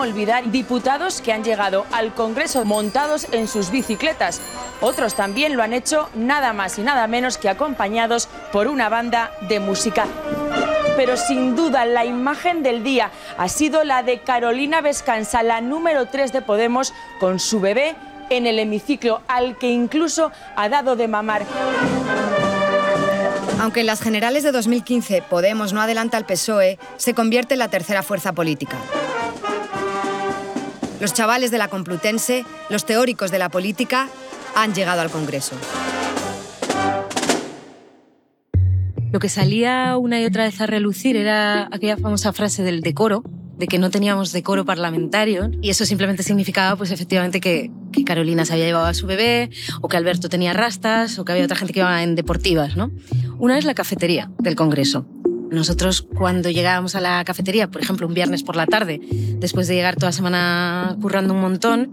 Olvidar diputados que han llegado al Congreso montados en sus bicicletas. Otros también lo han hecho nada más y nada menos que acompañados por una banda de música pero sin duda la imagen del día ha sido la de Carolina Vescansa, la número 3 de Podemos, con su bebé en el hemiciclo, al que incluso ha dado de mamar. Aunque en las generales de 2015 Podemos no adelanta al PSOE, se convierte en la tercera fuerza política. Los chavales de la Complutense, los teóricos de la política, han llegado al Congreso. Lo que salía una y otra vez a relucir era aquella famosa frase del decoro, de que no teníamos decoro parlamentario y eso simplemente significaba pues efectivamente que, que, Carolina se había llevado a su bebé o que Alberto tenía rastas o que había otra gente que iba en deportivas. ¿no? Una es la cafetería del Congreso. Nosotros cuando llegábamos a la cafetería, por ejemplo, un viernes por la tarde, después de llegar toda semana currando un montón,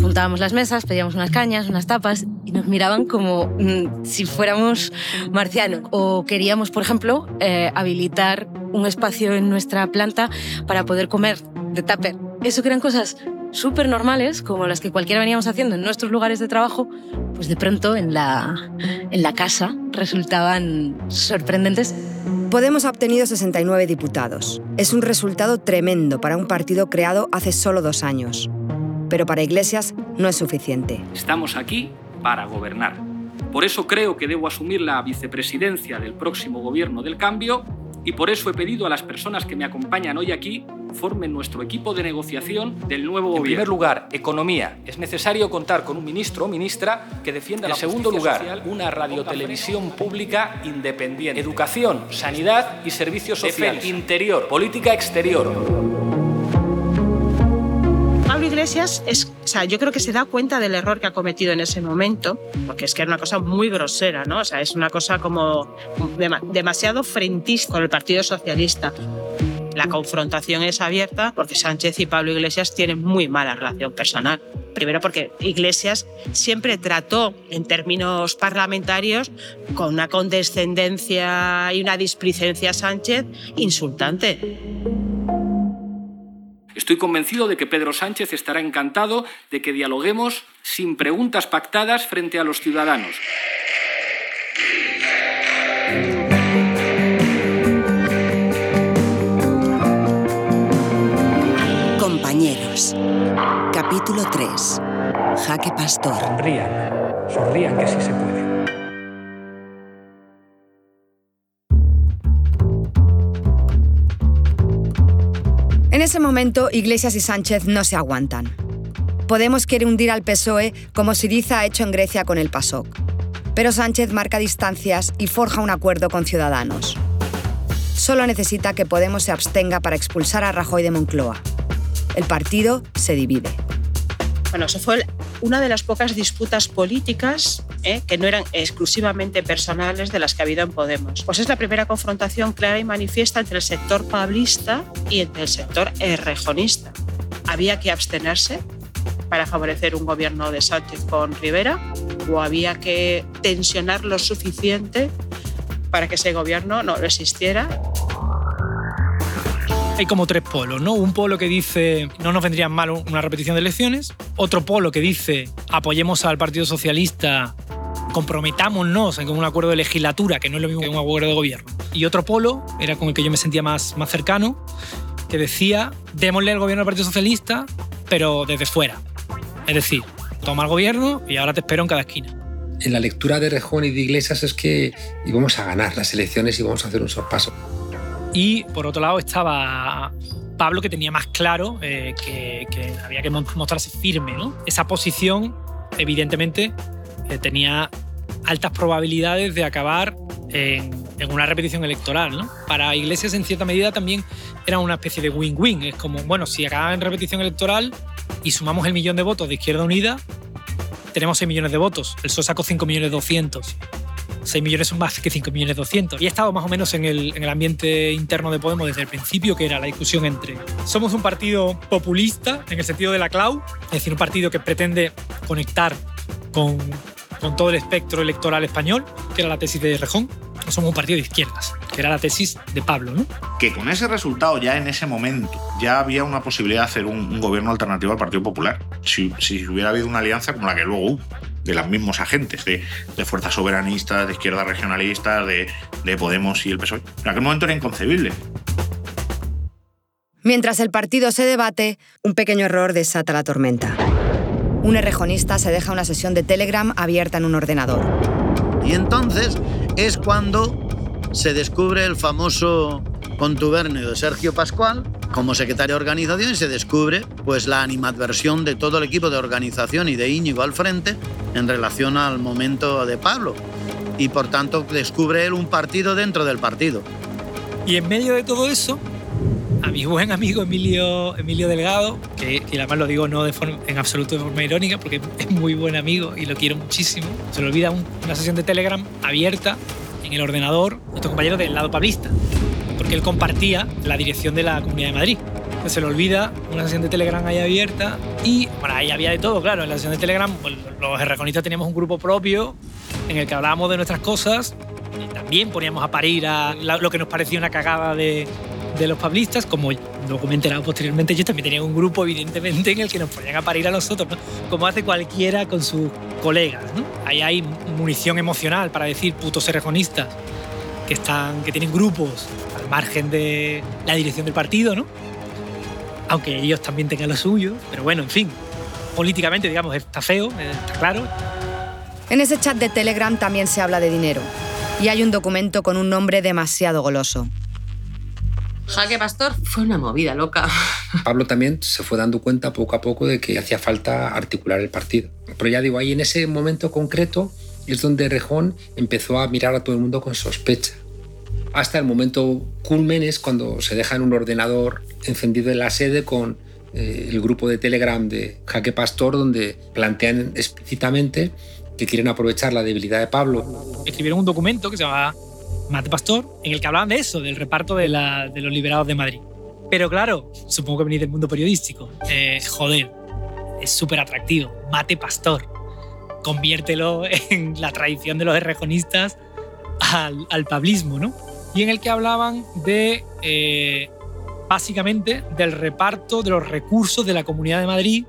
juntábamos las mesas, pedíamos unas cañas, unas tapas y nos miraban como mm, si fuéramos marcianos. O queríamos, por ejemplo, eh, habilitar un espacio en nuestra planta para poder comer de tupper. Eso que eran cosas súper normales, como las que cualquiera veníamos haciendo en nuestros lugares de trabajo, pues de pronto en la, en la casa resultaban sorprendentes. Podemos ha obtenido 69 diputados. Es un resultado tremendo para un partido creado hace solo dos años. Pero para Iglesias no es suficiente. Estamos aquí para gobernar. Por eso creo que debo asumir la vicepresidencia del próximo gobierno del cambio y por eso he pedido a las personas que me acompañan hoy aquí formen nuestro equipo de negociación del nuevo gobierno. En primer lugar, economía. Es necesario contar con un ministro o ministra que defienda la En segundo lugar, social, una radiotelevisión pública independiente. Educación, sanidad y servicios sociales. Interior, política exterior. Iglesias es, o sea, yo creo que se da cuenta del error que ha cometido en ese momento, porque es que era una cosa muy grosera, ¿no? O sea, es una cosa como demasiado frentista con el Partido Socialista. La confrontación es abierta porque Sánchez y Pablo Iglesias tienen muy mala relación personal. Primero porque Iglesias siempre trató en términos parlamentarios con una condescendencia y una displicencia a Sánchez insultante. Estoy convencido de que Pedro Sánchez estará encantado de que dialoguemos sin preguntas pactadas frente a los ciudadanos. Compañeros. Capítulo 3. Jaque Pastor. Sonrían. Sonrían que sí se puede. Ese momento, Iglesias y Sánchez no se aguantan. Podemos quiere hundir al PSOE como Siriza ha hecho en Grecia con el PASOK. Pero Sánchez marca distancias y forja un acuerdo con Ciudadanos. Solo necesita que Podemos se abstenga para expulsar a Rajoy de Moncloa. El partido se divide. Bueno, eso fue una de las pocas disputas políticas ¿eh? que no eran exclusivamente personales de las que ha habido en Podemos. Pues es la primera confrontación clara y manifiesta entre el sector pablista y entre el sector errejonista. Había que abstenerse para favorecer un gobierno de Sánchez con Rivera o había que tensionar lo suficiente para que ese gobierno no existiera hay como tres polos, ¿no? Un polo que dice no nos vendría mal una repetición de elecciones, otro polo que dice apoyemos al Partido Socialista, comprometámonos en un acuerdo de legislatura, que no es lo mismo que un acuerdo de gobierno. Y otro polo, era con el que yo me sentía más, más cercano, que decía démosle al gobierno al Partido Socialista, pero desde fuera. Es decir, toma el gobierno y ahora te espero en cada esquina en la lectura de Rejón y de Iglesias es que íbamos a ganar las elecciones y vamos a hacer un sorpaso. Y por otro lado estaba Pablo, que tenía más claro eh, que, había que mostrarse firme. ¿no? Esa posición, evidentemente, eh, tenía altas probabilidades de acabar en, una repetición electoral. ¿no? Para Iglesias, en cierta medida, también era una especie de win-win. Es como, bueno, si acaba en repetición electoral y sumamos el millón de votos de Izquierda Unida, tenemos 6 millones de votos. El PSOE sacó 5 millones 200. 6 millones son más que 5 millones 200. Y he estado más o menos en el, en el ambiente interno de Podemos desde el principio, que era la discusión entre somos un partido populista en el sentido de la clau, es decir, un partido que pretende conectar con, con todo el espectro electoral español, que era la tesis de Rejón, somos un partido de izquierdas. que era la tesis de Pablo. ¿no? Que con ese resultado, ya en ese momento, ya había una posibilidad de hacer un, gobierno alternativo al Partido Popular. Si, si, hubiera habido una alianza como la que luego hubo, de los mismos agentes, de, de fuerzas soberanistas, de izquierda regionalistas, de, de Podemos y el PSOE. En aquel momento era inconcebible. Mientras el partido se debate, un pequeño error desata la tormenta. Un errejonista se deja una sesión de Telegram abierta en un ordenador. Y entonces es cuando se descubre el famoso contubernio de Sergio Pascual como secretario de organización y se descubre pues la animadversión de todo el equipo de organización y de Íñigo al frente en relación al momento de Pablo. Y por tanto descubre él un partido dentro del partido. Y en medio de todo eso, a mi buen amigo Emilio, Emilio Delgado, que, que además lo digo no de forma, en absoluto de forma irónica, porque es muy buen amigo y lo quiero muchísimo. Se le olvida una sesión de Telegram abierta en el ordenador, nuestro compañero del lado pablista, porque él compartía la dirección de la Comunidad de Madrid. se le olvida una sesión de Telegram ahí abierta y bueno, ahí había de todo, claro. En la sesión de Telegram pues, los erraconistas teníamos un grupo propio en el que hablábamos de nuestras cosas y también poníamos a parir a lo que nos parecía una cagada de, de los pablistas, como lo comenté posteriormente, yo también tenía un grupo, evidentemente, en el que nos ponían a parir a nosotros, como hace cualquiera con sus colegas. Ahí hay munición emocional para decir putos errejonistas que, están, que tienen grupos al margen de la dirección del partido, ¿no? aunque ellos también tengan lo suyo, pero bueno, en fin, políticamente, digamos, está feo, está claro. En ese chat de Telegram también se habla de dinero y hay un documento con un nombre demasiado goloso. Jaque Pastor fue una movida loca. Pablo también se fue dando cuenta poco a poco de que hacía falta articular el partido. Pero ya digo, ahí en ese momento concreto es donde Rejón empezó a mirar a todo el mundo con sospecha. Hasta el momento culmen es cuando se deja en un ordenador encendido en la sede con eh, el grupo de Telegram de Jaque Pastor, donde plantean explícitamente que quieren aprovechar la debilidad de Pablo. Escribieron un documento que se llama Mate Pastor, en el que hablaban de eso, del reparto de, los liberados de Madrid. Pero claro, supongo que venís del mundo periodístico. Eh, joder, es súper atractivo. Mate Pastor. Conviértelo en la tradición de los errejonistas al, pablismo, ¿no? Y en el que hablaban de, eh, básicamente, del reparto de los recursos de la Comunidad de Madrid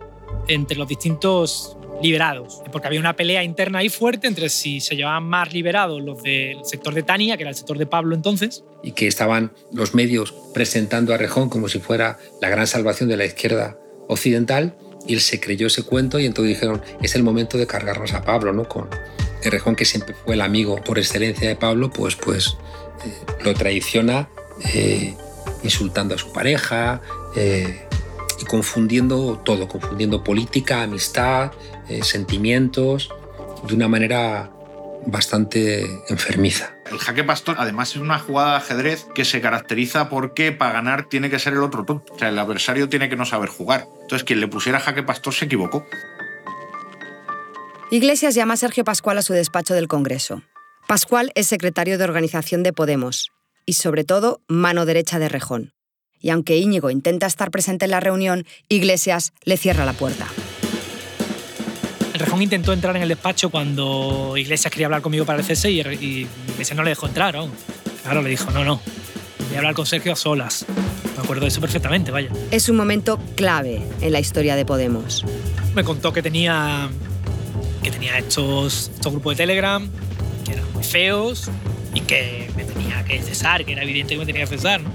entre los distintos liberados, porque había una pelea interna ahí fuerte entre si se llevaban más liberados los del sector de Tania, que era el sector de Pablo entonces. Y que estaban los medios presentando a Rejón como si fuera la gran salvación de la izquierda occidental, y él se creyó ese cuento y entonces dijeron, es el momento de cargarnos a Pablo, ¿no? Con Rejón, que siempre fue el amigo por excelencia de Pablo, pues, pues eh, lo traiciona eh, insultando a su pareja, eh, y confundiendo todo, confundiendo política, amistad, sentimientos, de una manera bastante enfermiza. El jaque pastor además es una jugada de ajedrez que se caracteriza porque para ganar tiene que ser el otro tonto. O sea, el adversario tiene que no saber jugar. Entonces quien le pusiera jaque pastor se equivocó. Iglesias llama a Sergio Pascual a su despacho del Congreso. Pascual es secretario de organización de Podemos y sobre todo mano derecha de Rejón y aunque Íñigo intenta estar presente en la reunión, Iglesias le cierra la puerta. El Rejón intentó entrar en el despacho cuando Iglesias quería hablar conmigo para el cese y, Iglesias no le dejó entrar. Claro, le dijo, no, no, voy a hablar con Sergio a solas. Me acuerdo de eso perfectamente, vaya. Es un momento clave en la historia de Podemos. Me contó que tenía, que tenía estos, estos grupos de Telegram, que eran muy feos y que me tenía que cesar, que era evidente que me tenía que cesar, ¿no?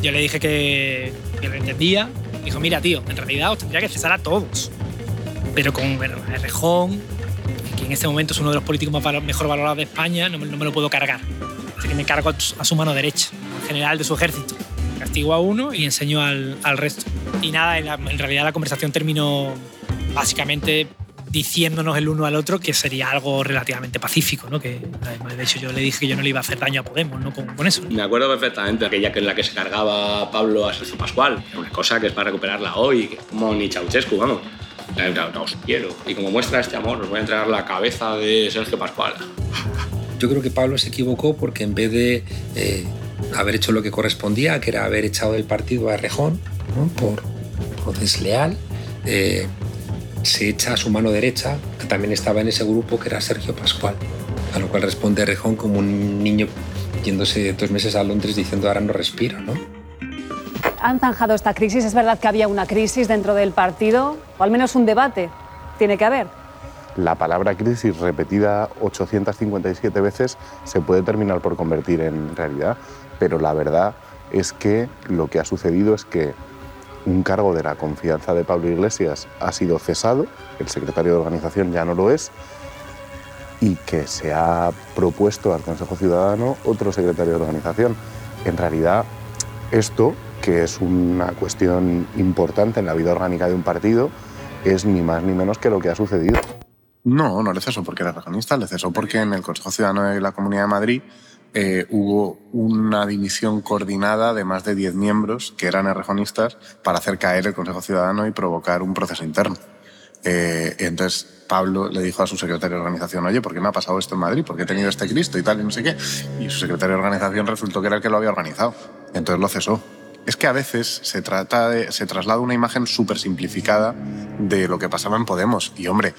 Yo le dije que, que lo entendía. Dijo, mira, tío, en realidad os tendría que cesar a todos. Pero con Rejón, que en este momento es uno de los políticos más mejor valorados de España, no me, lo puedo cargar. Así que me cargo a su mano derecha, general de su ejército. Castigo a uno y enseño al, al resto. Y nada, en realidad la conversación terminó básicamente diciéndonos el uno al otro que sería algo relativamente pacífico, ¿no? Que de hecho yo le dije que yo no le iba a hacer daño a Podemos, ¿no? Con, eso. Me acuerdo perfectamente aquella que en la que se cargaba Pablo a Sergio Pascual, una cosa que es para recuperarla hoy, como ni Ceausescu, vamos. Os quiero. Y como muestra este amor, os voy a entregar la cabeza de Sergio Pascual. Yo creo que Pablo se equivocó porque en vez de eh, haber hecho lo que correspondía, que era haber echado del partido a Rejón ¿no? por, por desleal, eh, se echa a su mano derecha, que también estaba en ese grupo, que era Sergio Pascual. A lo cual responde Rejón como un niño yéndose dos meses a Londres diciendo ahora no respiro, ¿no? Han zanjado esta crisis. Es verdad que había una crisis dentro del partido, o al menos un debate. Tiene que haber. La palabra crisis repetida 857 veces se puede terminar por convertir en realidad, pero la verdad es que lo que ha sucedido es que un cargo de la confianza de Pablo Iglesias ha sido cesado, el secretario de organización ya no lo es, y que se ha propuesto al Consejo Ciudadano otro secretario de organización. En realidad, esto, que es una cuestión importante en la vida orgánica de un partido, es ni más ni menos que lo que ha sucedido. No, no le cesó porque era regionista, le cesó porque en el Consejo Ciudadano de la Comunidad de Madrid eh, hubo una dimisión coordinada de más de 10 miembros que eran errejonistas para hacer caer el Consejo Ciudadano y provocar un proceso interno. Eh, entonces Pablo le dijo a su secretario de organización, oye, ¿por qué me ha pasado esto en Madrid? ¿Por qué he tenido este Cristo y tal y no sé qué? Y su secretario de organización resultó que era el que lo había organizado. Entonces lo cesó. Es que a veces se, trata de, se traslada una imagen súper simplificada de lo que pasaba en Podemos. Y hombre,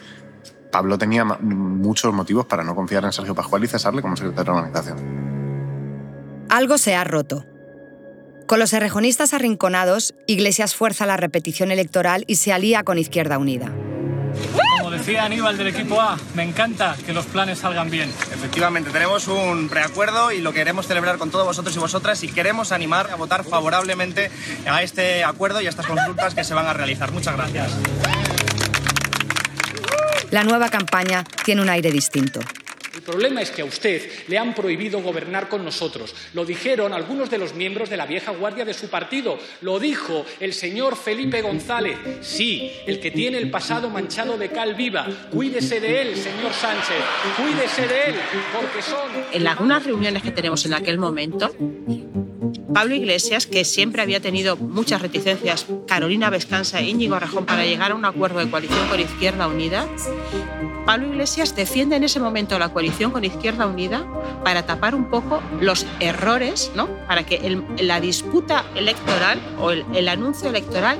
Pablo tenía muchos motivos para no confiar en Sergio Pascual y cesarle como secretario de organización. Algo se ha roto. Con los errejonistas arrinconados, Iglesias fuerza la repetición electoral y se alía con Izquierda Unida. Decía Aníbal del equipo A, me encanta que los planes salgan bien. Efectivamente, tenemos un preacuerdo y lo queremos celebrar con todos vosotros y vosotras y queremos animar a votar favorablemente a este acuerdo y a estas consultas que se van a realizar. Muchas gracias. La nueva campaña tiene un aire distinto. El problema es que a usted le han prohibido gobernar con nosotros. Lo dijeron algunos de los miembros de la vieja guardia de su partido. Lo dijo el señor Felipe González. Sí, el que tiene el pasado manchado de cal viva. Cuídese de él, señor Sánchez. Cuídese de él, porque son... En algunas reuniones que tenemos en aquel momento, Pablo Iglesias, que siempre había tenido muchas reticencias, Carolina Vescanza e Íñigo Rajón para llegar a un acuerdo de coalición con Izquierda Unida, Pablo Iglesias defiende en ese momento la coalición con Izquierda Unida para tapar un poco los errores, ¿no? para que la disputa electoral o el, anuncio electoral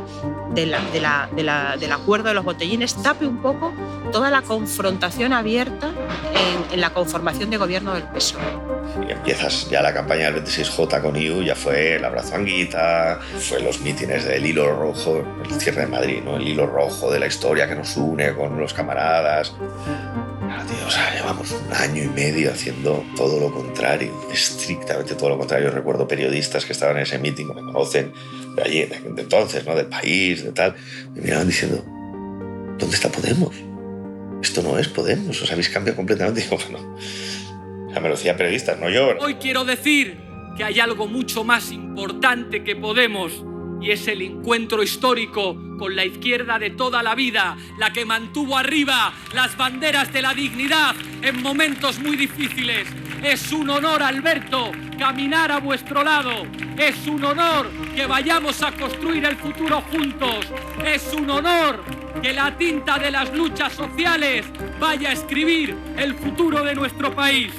del acuerdo de los botellines tape un poco toda la confrontación abierta en, en la conformación de gobierno del PSOE. Y empiezas ya la campaña del 26J con IU, ya fue el abrazo Anguita, fue los mítines del hilo rojo, el cierre de Madrid, ¿no? el hilo rojo de la historia que nos une con los camaradas. o sea, llevamos un año y medio haciendo todo lo contrario, estrictamente todo lo contrario. Recuerdo periodistas que estaban en ese mítin, me conocen de allí, de, entonces, ¿no? del país, de tal, me miraban diciendo, ¿dónde está Podemos? Esto no es Podemos, os habéis cambiado completamente. Y digo, bueno, la decía periodistas, no yo. Hoy quiero decir que hay algo mucho más importante que Podemos y es el encuentro histórico con la izquierda de toda la vida, la que mantuvo arriba las banderas de la dignidad en momentos muy difíciles. Es un honor, Alberto, caminar a vuestro lado. Es un honor que vayamos a construir el futuro juntos. Es un honor que la tinta de las luchas sociales vaya a escribir el futuro de nuestro país.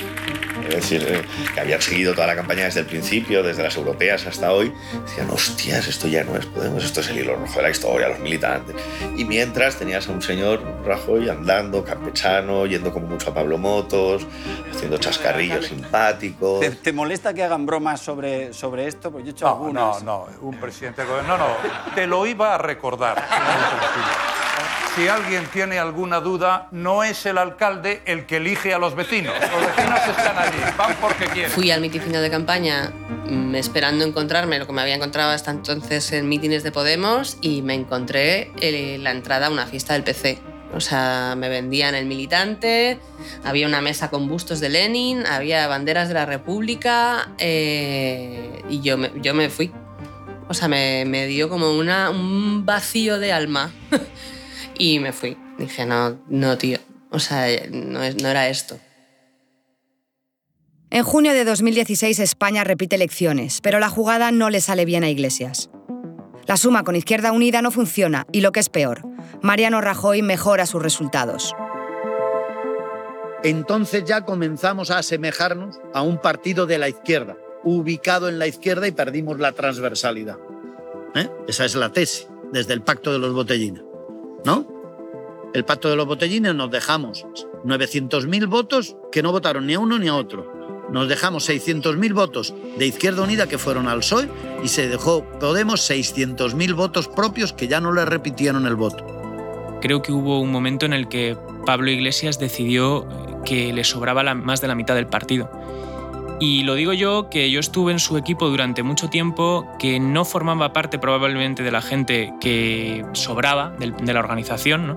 Es decir, eh, que habían seguido toda la campaña desde el principio, desde las europeas hasta hoy, decían, hostias, esto ya no es Podemos, esto es el hilo rojo de la historia, los militantes. Y mientras tenías a un señor Rajoy andando, campechano, yendo como mucho a Pablo Motos, haciendo chascarrillos simpáticos. ¿Te, molesta que hagan bromas sobre, sobre esto? Pues yo he hecho no, algunas. No, no, un presidente... No, no, te lo iba a recordar. si alguien tiene alguna duda, no es el alcalde el que elige a los vecinos. Los vecinos están allí, van porque quieren. Fui al mitin de campaña mm, esperando encontrarme lo que me había encontrado hasta entonces en mítines de Podemos y me encontré eh, la entrada a una fiesta del PC. O sea, me vendían el militante, había una mesa con bustos de Lenin, había banderas de la República eh, y yo me, yo me fui. O sea, me, me dio como una, un vacío de alma. Y me fui. Dije, no, no, tío. O sea, no, no era esto. En junio de 2016 España repite elecciones, pero la jugada no le sale bien a Iglesias. La suma con Izquierda Unida no funciona y lo que es peor, Mariano Rajoy mejora sus resultados. Entonces ya comenzamos a asemejarnos a un partido de la izquierda, ubicado en la izquierda y perdimos la transversalidad. ¿Eh? Esa es la tesis, desde el pacto de los botellines. ¿No? El pacto de los botellines nos dejamos 900.000 votos que no votaron ni a uno ni a otro. nos dejamos 600.000 votos de Izquierda Unida que fueron al PSOE y se dejó Podemos 600.000 votos propios que ya no le repitieron el voto. Creo que hubo un momento en el que Pablo Iglesias decidió que le sobraba más de la mitad del partido. Y lo digo yo, que yo estuve en su equipo durante mucho tiempo, que no formaba parte probablemente de la gente que sobraba de, la organización, ¿no?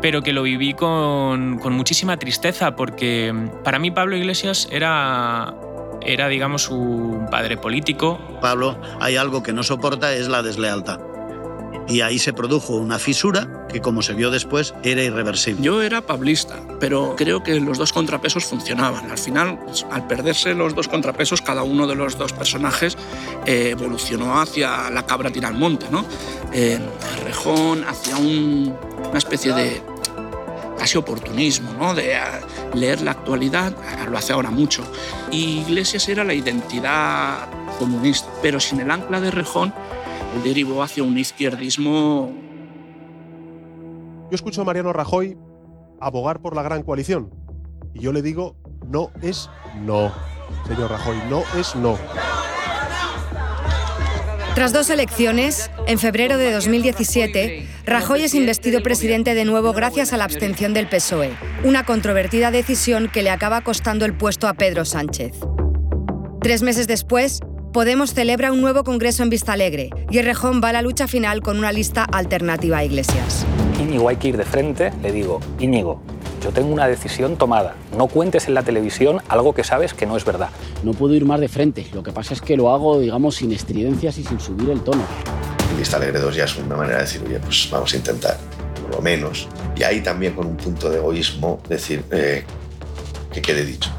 pero que lo viví con, muchísima tristeza, porque para mí Pablo Iglesias era, era, digamos, un padre político. Pablo, hay algo que no soporta, es la deslealtad. Y ahí se produjo una fisura que, como se vio después, era irreversible. Yo era pablista, pero creo que los dos contrapesos funcionaban. Al final, al perderse los dos contrapesos, cada uno de los dos personajes eh, evolucionó hacia la cabra tira al monte, ¿no? Eh, Rejón hacia un, una especie de casi oportunismo, ¿no? de leer la actualidad, lo hace ahora mucho. Y Iglesias era la identidad comunista, pero sin el ancla de Rejón, derivó hacia un izquierdismo. Yo escucho a Mariano Rajoy abogar por la gran coalición y yo le digo, no es no, señor Rajoy, no es no. Tras dos elecciones, en febrero de 2017, Rajoy es investido presidente de nuevo gracias a la abstención del PSOE, una controvertida decisión que le acaba costando el puesto a Pedro Sánchez. Tres meses después, Podemos celebra un nuevo congreso en Vistalegre y Rejón va a la lucha final con una lista alternativa a Iglesias. Íñigo hay que ir de frente, le digo, Íñigo, yo tengo una decisión tomada. No cuentes en la televisión algo que sabes que no es verdad. No puedo ir más de frente. Lo que pasa es que lo hago, digamos, sin estridencias y sin subir el tono. Vista Alegre 2 ya es una manera de decir, oye, pues vamos a intentar, por lo menos. Y ahí también con un punto de egoísmo, decir, eh, que quede dicho.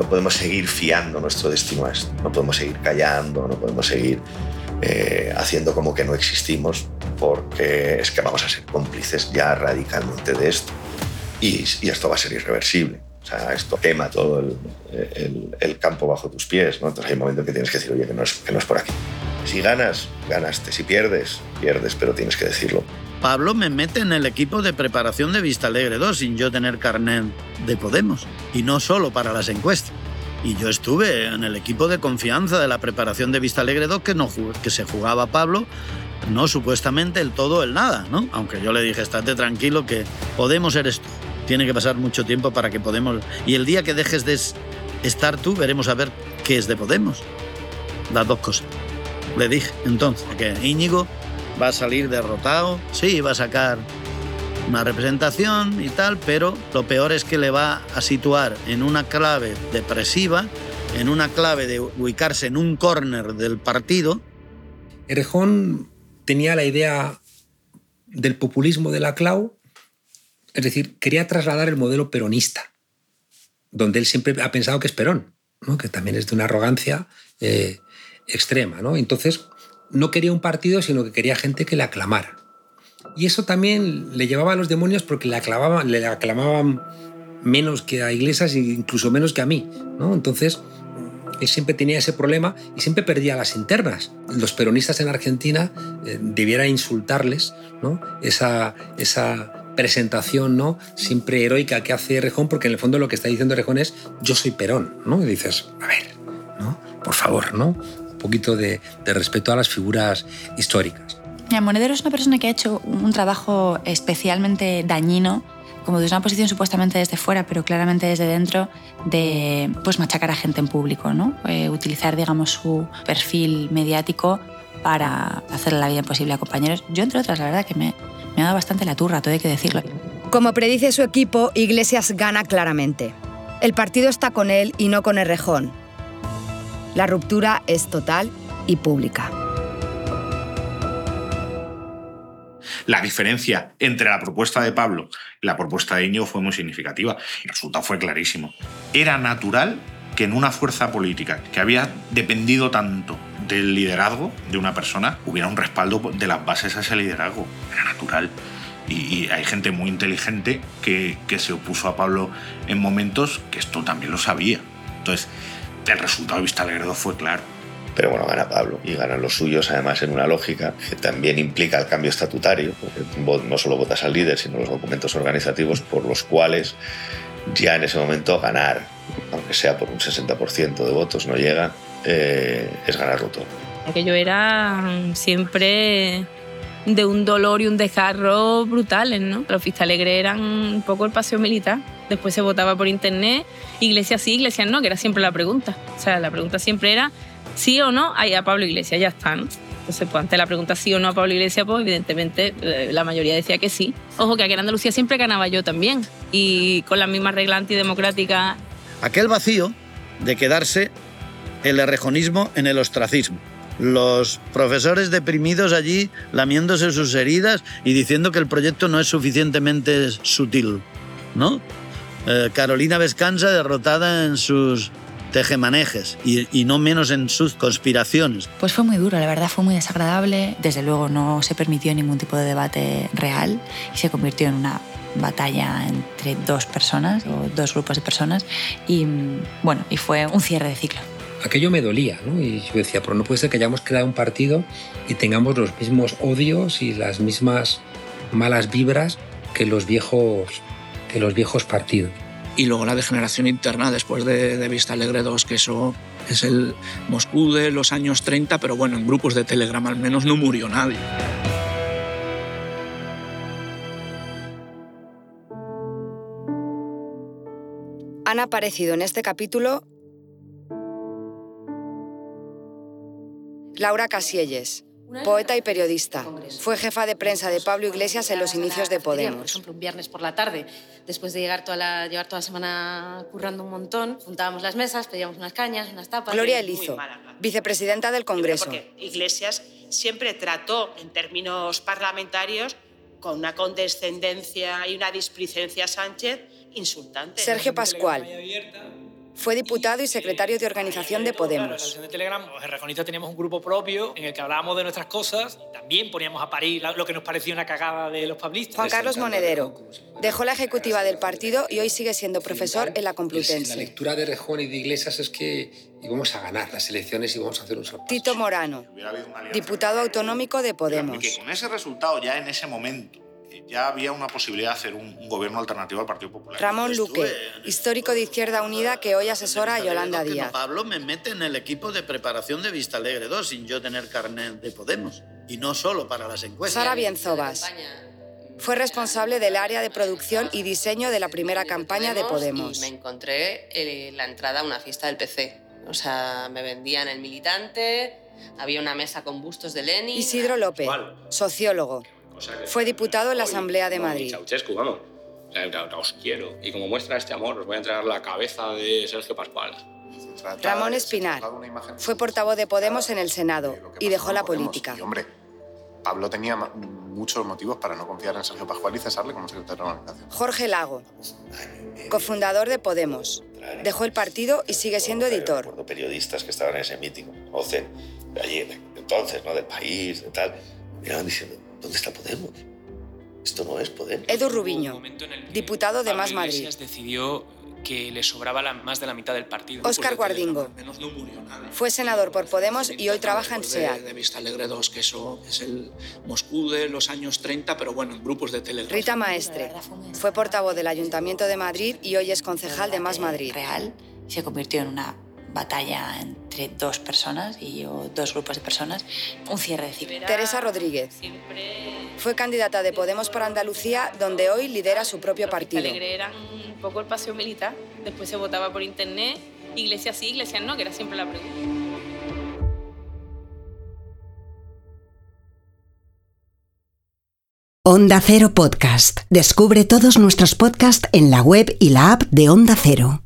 No podemos seguir fiando nuestro destino a esto. No podemos seguir callando, no podemos seguir eh, haciendo como que no existimos, porque es que vamos a ser cómplices ya radicalmente de esto y, y, esto va a ser irreversible. Sea, esto quema todo el, el, el, campo bajo tus pies, ¿no? Entonces hay un momento que tienes que decir, oye, que no, es, que no es por aquí. Si ganas, ganaste. Si pierdes, pierdes, pero tienes que decirlo. Pablo me mete en el equipo de preparación de Vista Alegre 2 sin yo tener carnet de Podemos. Y no solo para las encuestas. Y yo estuve en el equipo de confianza de la preparación de Vista Alegre 2 que, no, que se jugaba Pablo no supuestamente el todo el nada, ¿no? Aunque yo le dije, estate tranquilo que Podemos eres tú. Tiene que pasar mucho tiempo para que Podemos... Y el día que dejes de estar tú, veremos a ver qué es de Podemos. Las dos cosas. Le dije entonces que Íñigo va a salir derrotado, sí, va a sacar una representación y tal, pero lo peor es que le va a situar en una clave depresiva, en una clave de ubicarse en un córner del partido. Errejón tenía la idea del populismo de la clau, es decir, quería trasladar el modelo peronista, donde él siempre ha pensado que es Perón, que también es de una arrogancia eh, extrema. ¿no? Entonces, no quería un partido, sino que quería gente que le aclamara. Y eso también le llevaba a los demonios porque le aclamaban, le aclamaban menos que a Iglesias e incluso menos que a mí. ¿no? Entonces, él siempre tenía ese problema y siempre perdía las internas. Los peronistas en Argentina eh, debiera insultarles ¿no? esa, esa presentación ¿no? siempre heroica que hace Rejón, porque en el fondo lo que está diciendo Rejón es yo soy Perón. ¿no? Dices, a ver, ¿no? por favor, ¿no? un poquito de, de respeto a las figuras históricas. Mira, Monedero es una persona que ha hecho un trabajo especialmente dañino, como desde una posición supuestamente desde fuera, pero claramente desde dentro, de pues, machacar a gente en público, ¿no? Eh, utilizar, digamos, su perfil mediático para hacerle la vida imposible a compañeros. Yo, entre otras, la verdad que me, me ha dado bastante la turra, todo hay que decirlo. Como predice su equipo, Iglesias gana claramente. El partido está con él y no con Errejón. La ruptura es total y pública. La diferencia entre la propuesta de Pablo y la propuesta de Íñigo fue muy significativa. El resultado fue clarísimo. Era natural que en una fuerza política que había dependido tanto del liderazgo de una persona hubiera un respaldo de las bases a ese liderazgo. Era natural. Y, hay gente muy inteligente que, se opuso a Pablo en momentos que esto también lo sabía. Entonces, el resultado de Vista Alegre fue claro. Pero bueno, gana Pablo y ganan los suyos, además en una lógica que también implica el cambio estatutario, porque no solo votas al líder, sino los documentos organizativos por los cuales ya en ese momento ganar aunque sea por un 60% de votos, no llega, eh, es ganarlo todo. Aquello era siempre de un dolor y un desgarro brutales, ¿no? Los Vista Alegre eran un poco el paseo militar. Después se votaba por internet, iglesias sí, iglesias no, que era siempre la pregunta. O sea, la pregunta siempre era sí o no a Pablo Iglesias, ya está, ¿no? Entonces, pues ante la pregunta sí o no a Pablo Iglesias, pues evidentemente eh, la mayoría decía que sí. Ojo, que aquí en Andalucía siempre ganaba yo también. Y con las mismas reglas antidemocráticas. Aquel vacío de quedarse el errejonismo en el ostracismo los profesores deprimidos allí lamiéndose sus heridas y diciendo que el proyecto no es suficientemente sutil, ¿no? Eh, Carolina Vescanza derrotada en sus tejemanejes y, y, no menos en sus conspiraciones. Pues fue muy duro, la verdad fue muy desagradable. Desde luego no se permitió ningún tipo de debate real y se convirtió en una batalla entre dos personas o dos grupos de personas y bueno, y fue un cierre de ciclo aquello me dolía, ¿no? Y yo decía, pero no puede ser que hayamos creado un partido y tengamos los mismos odios y las mismas malas vibras que los viejos, que los viejos partidos. Y luego la degeneración interna después de, de Vista Alegre 2, que eso es el Moscú de los años 30, pero bueno, en grupos de Telegram al menos no murió nadie. Han aparecido en este capítulo Laura Casielles, poeta y periodista. Fue jefa de prensa de Pablo Iglesias en los inicios de Podemos. Por ejemplo, un viernes por la tarde, después de llegar toda la, llevar toda la semana currando un montón, juntábamos las mesas, pedíamos unas cañas, unas tapas. Gloria Elizo, vicepresidenta del Congreso. Porque Iglesias siempre trató, en términos parlamentarios, con una condescendencia y una displicencia a Sánchez insultante. Sergio Pascual, fue diputado y secretario de organización de Podemos. En de Telegram, los errejonistas teníamos un grupo propio en el que hablábamos de nuestras cosas. También poníamos a parir lo que nos parecía una cagada de los pablistas. Juan Carlos Monedero dejó la ejecutiva del partido y hoy sigue siendo profesor en la Complutense. La lectura de Rejón y de Iglesias es que íbamos a ganar las elecciones y vamos a hacer un sorteo. Tito Morano, diputado autonómico de Podemos. Y que con ese resultado ya en ese momento ya había una posibilidad de hacer un, gobierno alternativo al Partido Popular. Ramón Luque, histórico de Izquierda Unida que hoy asesora a Yolanda Díaz. Pablo me mete en el equipo de preparación de Vista Alegre 2 sin yo tener carnet de Podemos. Y no solo para las encuestas. Sara Bienzobas. Fue responsable del área de producción y diseño de la primera campaña de Podemos. Y me encontré eh, la entrada a una fiesta del PC. O sea, me vendían el militante, había una mesa con bustos de Lenin. Isidro López, sociólogo. Fue diputado en la Asamblea de Madrid. Ceausescu, vamos. O sea, os quiero. Y como muestra este amor, os voy a entregar la cabeza de Sergio Pascual. Ramón Espinar fue portavoz de Podemos en el Senado y dejó la política. Y hombre, Pablo tenía muchos motivos para no confiar en Sergio Pascual y cesarle como secretario de organización. Jorge Lago, cofundador de Podemos. Dejó el partido y sigue siendo editor. Recuerdo periodistas que estaban en ese meeting, OCE, de allí, entonces, ¿no? Del país, de tal, miraban diciendo, ¿Dónde está Podemos? Esto no es Podemos. Edu Rubiño, diputado de Más Madrid. decidió que le sobraba la, más de la mitad del partido. Óscar Guardingo. Fue senador por Podemos y hoy trabaja en SEAT. De Vista Alegre 2, que eso es el Moscú de los años 30, pero bueno, en grupos de Telegram. Rita Maestre. Fue portavoz del Ayuntamiento de Madrid y hoy es concejal de Más Madrid. Real se convirtió en una batalla entre dos personas y o dos grupos de personas, un cierre de ciclo. Teresa Rodríguez. Fue candidata de Podemos por Andalucía, donde hoy lidera su propio partido. Alegre era un poco el paseo militar. Después se votaba por internet. Iglesias sí, iglesias no, que era siempre la pregunta. Onda Cero Podcast. Descubre todos nuestros podcasts en la web y la app de Onda Cero.